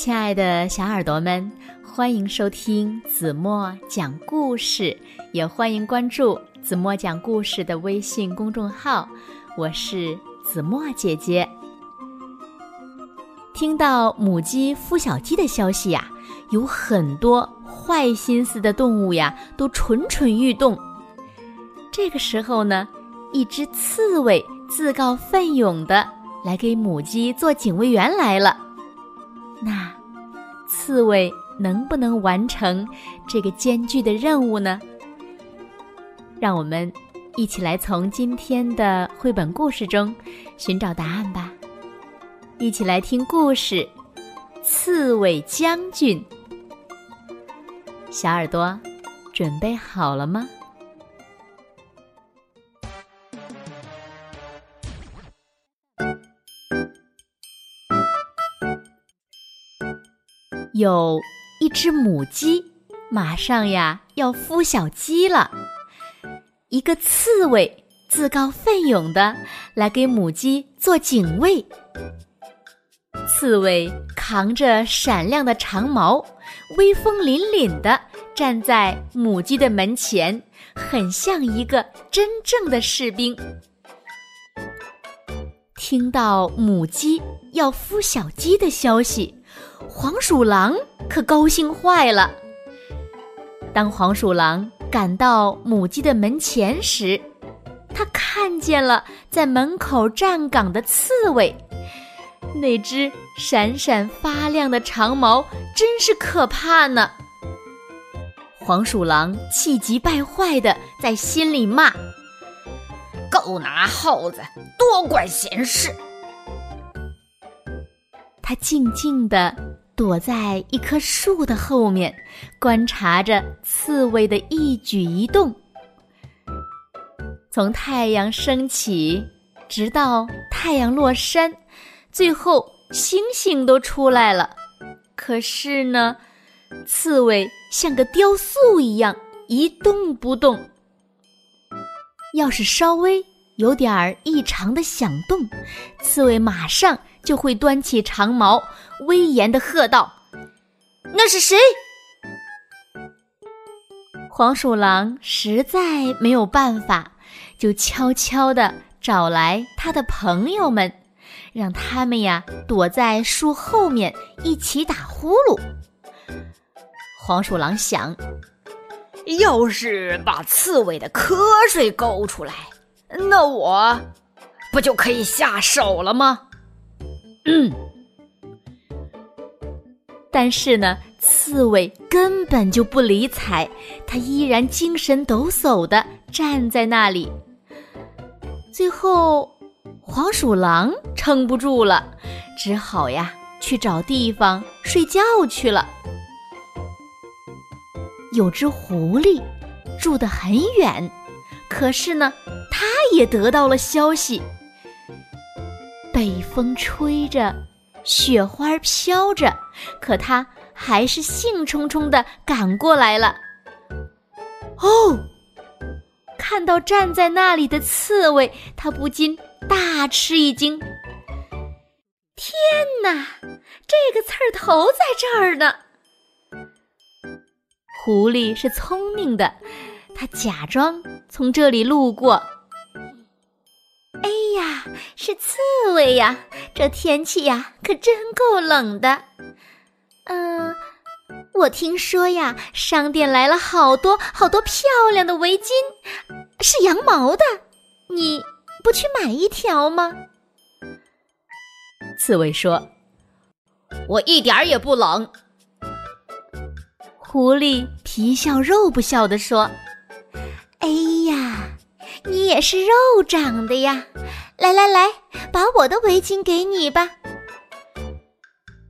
亲爱的小耳朵们，欢迎收听子墨讲故事，也欢迎关注子墨讲故事的微信公众号。我是子墨姐姐。听到母鸡孵小鸡的消息呀，有很多坏心思的动物呀，都蠢蠢欲动。这个时候呢，一只刺猬自告奋勇的来给母鸡做警卫员来了。那刺猬能不能完成这个艰巨的任务呢？让我们一起来从今天的绘本故事中寻找答案吧。一起来听故事《刺猬将军》。小耳朵，准备好了吗？有一只母鸡，马上呀要孵小鸡了。一个刺猬自告奋勇的来给母鸡做警卫。刺猬扛着闪亮的长矛，威风凛凛的站在母鸡的门前，很像一个真正的士兵。听到母鸡要孵小鸡的消息，黄鼠狼可高兴坏了。当黄鼠狼赶到母鸡的门前时，它看见了在门口站岗的刺猬。那只闪闪发亮的长毛真是可怕呢！黄鼠狼气急败坏的在心里骂：“狗拿耗子，多管闲事！”他静静的躲在一棵树的后面，观察着刺猬的一举一动。从太阳升起，直到太阳落山。最后，星星都出来了，可是呢，刺猬像个雕塑一样一动不动。要是稍微有点异常的响动，刺猬马上就会端起长矛，威严的喝道：“那是谁？”黄鼠狼实在没有办法，就悄悄的找来他的朋友们。让他们呀躲在树后面一起打呼噜。黄鼠狼想，要是把刺猬的瞌睡勾出来，那我不就可以下手了吗？嗯。但是呢，刺猬根本就不理睬，它依然精神抖擞的站在那里。最后。黄鼠狼撑不住了，只好呀去找地方睡觉去了。有只狐狸住得很远，可是呢，它也得到了消息。北风吹着，雪花飘着，可它还是兴冲冲的赶过来了。哦，看到站在那里的刺猬，它不禁。大吃一惊！天哪，这个刺儿头在这儿呢！狐狸是聪明的，它假装从这里路过。是刺猬呀！这天气呀，可真够冷的。嗯，我听说呀，商店来了好多好多漂亮的围巾，是羊毛的。你。不去买一条吗？刺猬说：“我一点儿也不冷。”狐狸皮笑肉不笑地说：“哎呀，你也是肉长的呀！来来来，把我的围巾给你吧。”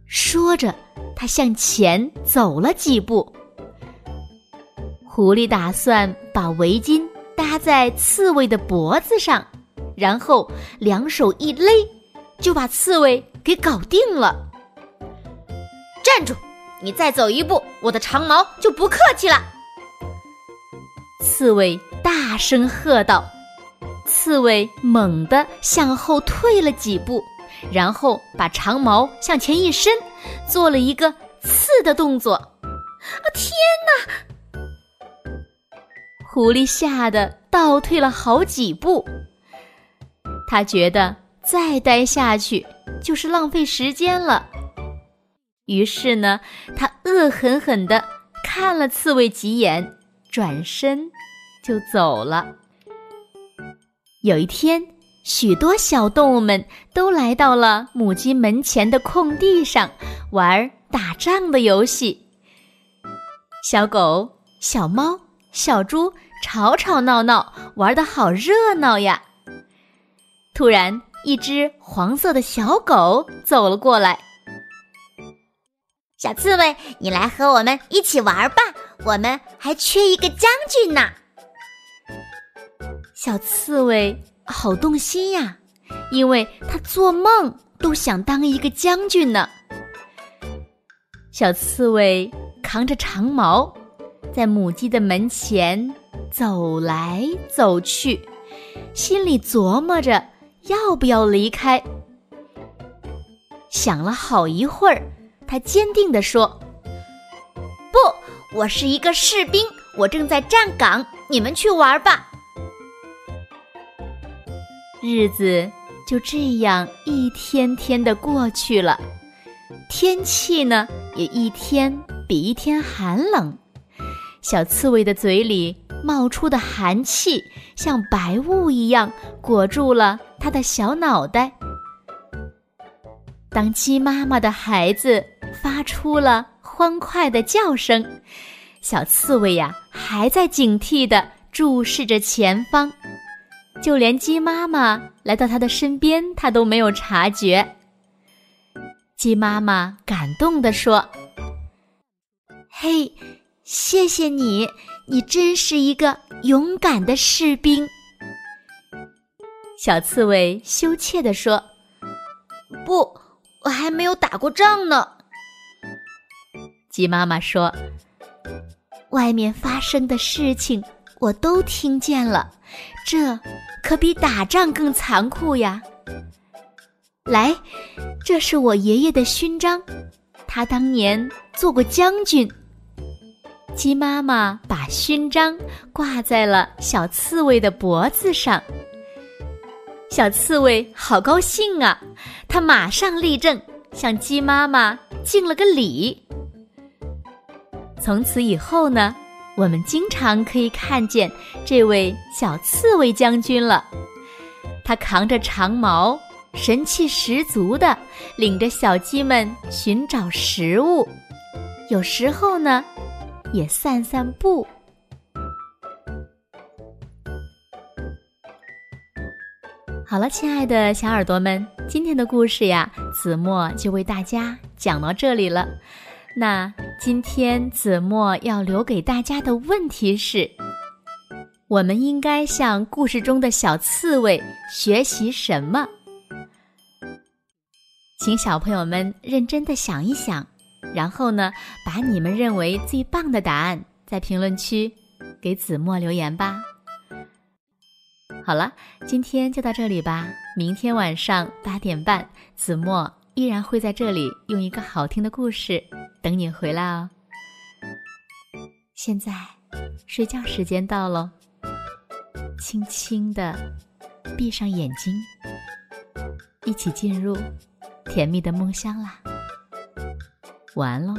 说着，他向前走了几步。狐狸打算把围巾搭在刺猬的脖子上。然后两手一勒，就把刺猬给搞定了。站住！你再走一步，我的长矛就不客气了。刺猬大声喝道。刺猬猛地向后退了几步，然后把长矛向前一伸，做了一个刺的动作。啊，天哪！狐狸吓得倒退了好几步。他觉得再待下去就是浪费时间了。于是呢，他恶狠狠地看了刺猬几眼，转身就走了。有一天，许多小动物们都来到了母鸡门前的空地上，玩打仗的游戏。小狗、小猫、小猪吵吵闹闹，玩得好热闹呀！突然，一只黄色的小狗走了过来。小刺猬，你来和我们一起玩吧，我们还缺一个将军呢。小刺猬好动心呀，因为他做梦都想当一个将军呢。小刺猬扛着长矛，在母鸡的门前走来走去，心里琢磨着要不要离开。想了好一会儿，他坚定地说：“不，我是一个士兵，我正在站岗，你们去玩吧。”日子就这样一天天的过去了，天气呢也一天比一天寒冷，小刺猬的嘴里冒出的寒气像白雾一样裹住了它的小脑袋。当鸡妈妈的孩子发出了欢快的叫声，小刺猬呀还在警惕地注视着前方。就连鸡妈妈来到它的身边，它都没有察觉。鸡妈妈感动地说：“嘿，谢谢你，你真是一个勇敢的士兵。”小刺猬羞怯地说：“不，我还没有打过仗呢。”鸡妈妈说：“外面发生的事情我都听见了，这……”可比打仗更残酷呀！来，这是我爷爷的勋章，他当年做过将军。鸡妈妈把勋章挂在了小刺猬的脖子上，小刺猬好高兴啊！它马上立正，向鸡妈妈敬了个礼。从此以后呢？我们经常可以看见这位小刺猬将军了，他扛着长矛，神气十足的领着小鸡们寻找食物，有时候呢，也散散步。好了，亲爱的小耳朵们，今天的故事呀，子墨就为大家讲到这里了。那今天子墨要留给大家的问题是：我们应该向故事中的小刺猬学习什么？请小朋友们认真的想一想，然后呢，把你们认为最棒的答案在评论区给子墨留言吧。好了，今天就到这里吧。明天晚上八点半，子墨依然会在这里用一个好听的故事。等你回来哦。现在睡觉时间到喽，轻轻的闭上眼睛，一起进入甜蜜的梦乡啦。晚安喽。